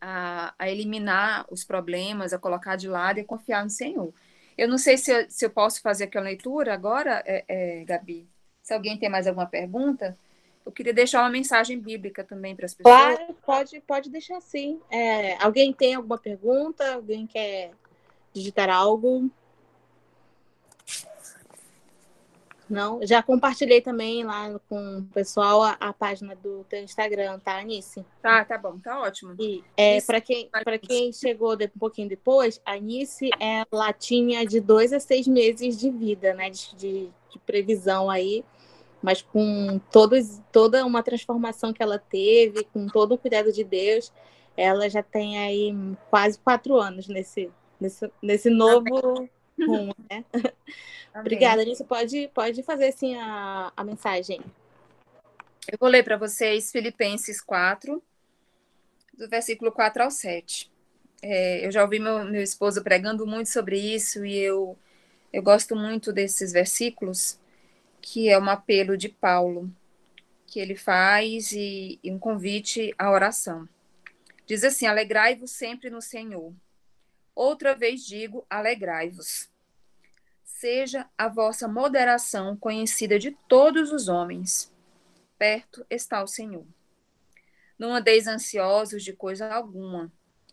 a, a eliminar os problemas, a colocar de lado e confiar no Senhor. Eu não sei se eu, se eu posso fazer aquela leitura agora, é, é, Gabi. Se alguém tem mais alguma pergunta, eu queria deixar uma mensagem bíblica também para as pessoas. Claro, pode, pode deixar sim. É, alguém tem alguma pergunta? Alguém quer digitar algo? Não, já compartilhei também lá com o pessoal a, a página do teu Instagram, tá, Anice? Tá, tá bom, tá ótimo. E é, para quem, para quem chegou de, um pouquinho depois, a Anice ela tinha de dois a seis meses de vida, né? De, de, de previsão aí, mas com todos, toda uma transformação que ela teve, com todo o cuidado de Deus, ela já tem aí quase quatro anos nesse, nesse, nesse novo rumo, né? Obrigada, Anícia. Pode, pode fazer assim a, a mensagem. Eu vou ler para vocês Filipenses 4, do versículo 4 ao 7. É, eu já ouvi meu, meu esposo pregando muito sobre isso e eu, eu gosto muito desses versículos, que é um apelo de Paulo, que ele faz e, e um convite à oração. Diz assim: Alegrai-vos sempre no Senhor. Outra vez digo: alegrai-vos. seja a vossa moderação conhecida de todos os homens. Perto está o Senhor. Não andeis ansiosos de coisa alguma.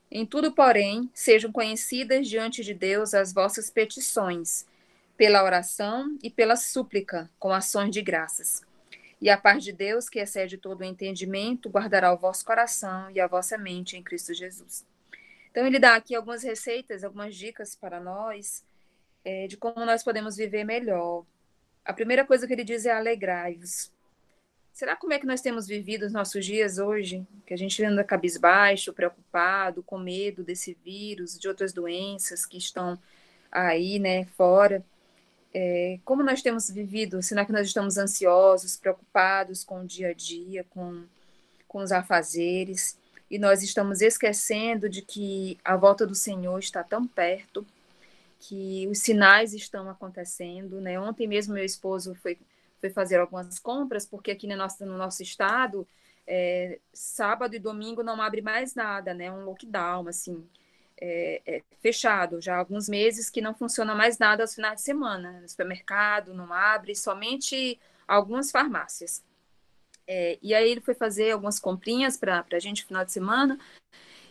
Em tudo, porém, sejam conhecidas diante de Deus as vossas petições, pela oração e pela súplica, com ações de graças. E a paz de Deus, que excede todo o entendimento, guardará o vosso coração e a vossa mente em Cristo Jesus. Então, ele dá aqui algumas receitas, algumas dicas para nós é, de como nós podemos viver melhor. A primeira coisa que ele diz é alegrai-vos. Será como é que nós temos vivido os nossos dias hoje? Que a gente anda cabisbaixo, preocupado, com medo desse vírus, de outras doenças que estão aí, né, fora. É, como nós temos vivido? Será que nós estamos ansiosos, preocupados com o dia a dia, com, com os afazeres? E nós estamos esquecendo de que a volta do Senhor está tão perto, que os sinais estão acontecendo, né? Ontem mesmo meu esposo foi foi fazer algumas compras, porque aqui no nosso, no nosso estado, é, sábado e domingo não abre mais nada, né? Um lockdown, assim, é, é fechado. Já há alguns meses que não funciona mais nada aos finais de semana. No supermercado não abre, somente algumas farmácias. É, e aí ele foi fazer algumas comprinhas para a gente no final de semana.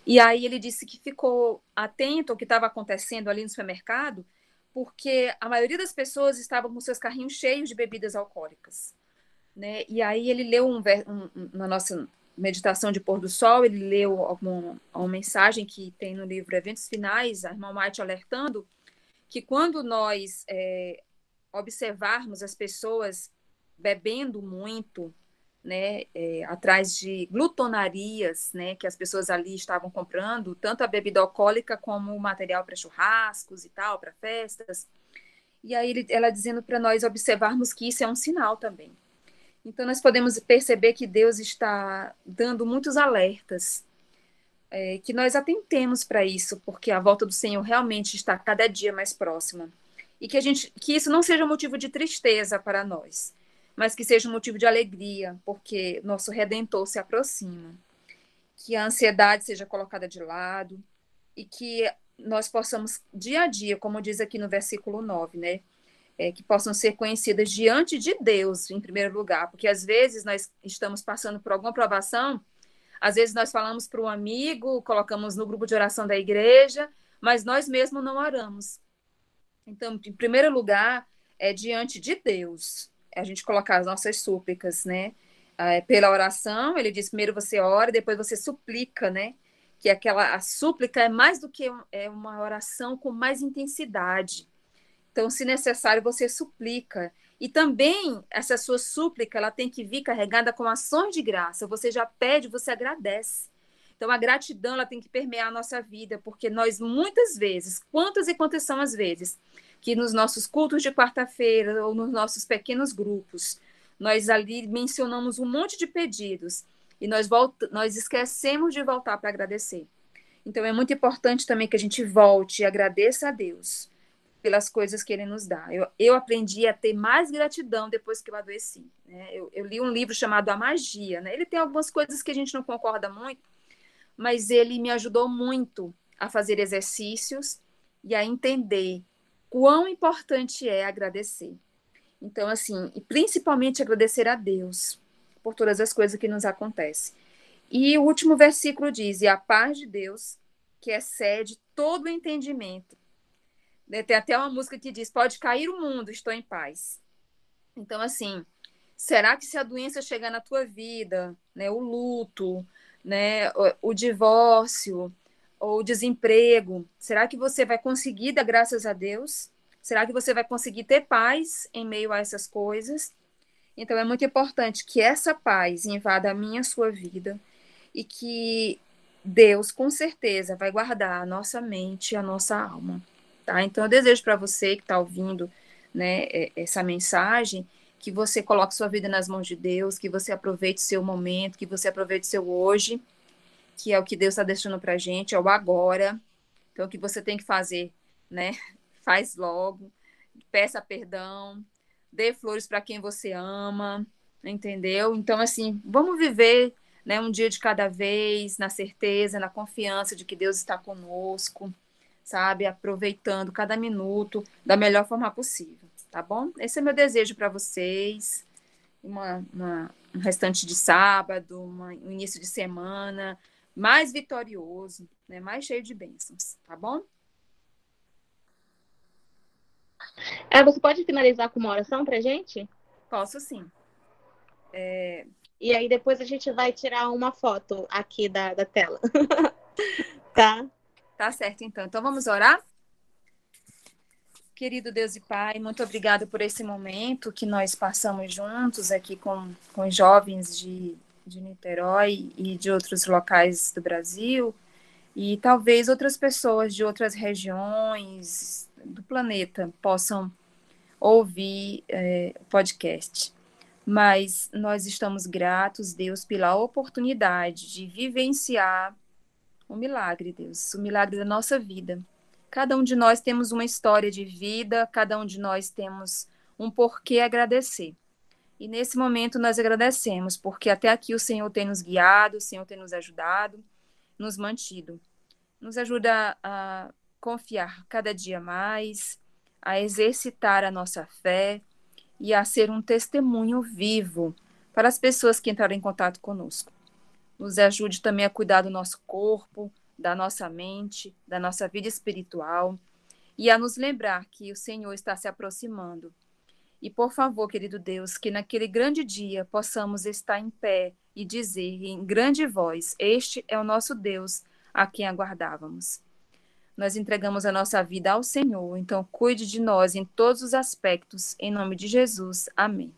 E aí ele disse que ficou atento ao que estava acontecendo ali no supermercado porque a maioria das pessoas estavam com seus carrinhos cheios de bebidas alcoólicas. Né? E aí ele leu um, um, na nossa meditação de pôr do sol, ele leu uma, uma mensagem que tem no livro Eventos Finais, a irmã White alertando que quando nós é, observarmos as pessoas bebendo muito, né, é, atrás de glutonarias, né, que as pessoas ali estavam comprando, tanto a bebida alcoólica como o material para churrascos e tal, para festas. E aí ele, ela dizendo para nós observarmos que isso é um sinal também. Então nós podemos perceber que Deus está dando muitos alertas, é, que nós atentemos para isso, porque a volta do Senhor realmente está cada dia mais próxima. E que a gente, que isso não seja motivo de tristeza para nós, mas que seja um motivo de alegria, porque nosso redentor se aproxima. Que a ansiedade seja colocada de lado e que nós possamos, dia a dia, como diz aqui no versículo 9, né? É, que possam ser conhecidas diante de Deus, em primeiro lugar, porque às vezes nós estamos passando por alguma provação, às vezes nós falamos para um amigo, colocamos no grupo de oração da igreja, mas nós mesmos não oramos. Então, em primeiro lugar, é diante de Deus a gente colocar as nossas súplicas, né? É, pela oração, ele diz primeiro você ora, depois você suplica, né? Que aquela a súplica é mais do que é uma oração com mais intensidade. Então, se necessário, você suplica. E também essa sua súplica, ela tem que vir carregada com ações de graça. Você já pede, você agradece. Então, a gratidão ela tem que permear a nossa vida, porque nós muitas vezes, quantas e quantas são as vezes, que nos nossos cultos de quarta-feira ou nos nossos pequenos grupos, nós ali mencionamos um monte de pedidos e nós, volta, nós esquecemos de voltar para agradecer. Então é muito importante também que a gente volte e agradeça a Deus pelas coisas que Ele nos dá. Eu, eu aprendi a ter mais gratidão depois que eu adoeci. Né? Eu, eu, li um livro chamado A Magia. Né? Ele tem algumas coisas que a gente não concorda muito, mas ele me ajudou muito a fazer exercícios e a entender quão importante é agradecer. Então, assim, e principalmente agradecer a Deus por todas as coisas que nos acontecem. E o último versículo diz: E a paz de Deus, que excede todo o entendimento. Né, tem até uma música que diz: Pode cair o mundo, estou em paz. Então, assim, será que se a doença chegar na tua vida, né, o luto, né, o, o divórcio, ou desemprego? Será que você vai conseguir dar graças a Deus? Será que você vai conseguir ter paz em meio a essas coisas? Então é muito importante que essa paz invada a minha a sua vida e que Deus com certeza vai guardar a nossa mente e a nossa alma, tá? Então eu desejo para você que está ouvindo, né, essa mensagem, que você coloque sua vida nas mãos de Deus, que você aproveite seu momento, que você aproveite seu hoje que é o que Deus está deixando para gente, é o agora. Então, o que você tem que fazer, né? Faz logo, peça perdão, dê flores para quem você ama, entendeu? Então, assim, vamos viver né, um dia de cada vez, na certeza, na confiança de que Deus está conosco, sabe? Aproveitando cada minuto da melhor forma possível, tá bom? Esse é meu desejo para vocês. Uma, uma, um restante de sábado, uma, um início de semana mais vitorioso, né? mais cheio de bênçãos, tá bom? É, você pode finalizar com uma oração para gente? Posso sim. É... E aí depois a gente vai tirar uma foto aqui da, da tela. tá? Tá certo, então. Então vamos orar? Querido Deus e Pai, muito obrigado por esse momento que nós passamos juntos aqui com, com jovens de, de Niterói e de outros locais do Brasil, e talvez outras pessoas de outras regiões do planeta possam ouvir é, podcast. Mas nós estamos gratos, Deus, pela oportunidade de vivenciar o milagre, Deus, o milagre da nossa vida. Cada um de nós temos uma história de vida, cada um de nós temos um porquê agradecer. E nesse momento nós agradecemos, porque até aqui o Senhor tem nos guiado, o Senhor tem nos ajudado, nos mantido. Nos ajuda a confiar cada dia mais, a exercitar a nossa fé e a ser um testemunho vivo para as pessoas que entraram em contato conosco. Nos ajude também a cuidar do nosso corpo, da nossa mente, da nossa vida espiritual e a nos lembrar que o Senhor está se aproximando. E por favor, querido Deus, que naquele grande dia possamos estar em pé e dizer em grande voz: Este é o nosso Deus a quem aguardávamos nós entregamos a nossa vida ao Senhor. Então, cuide de nós em todos os aspectos. Em nome de Jesus. Amém.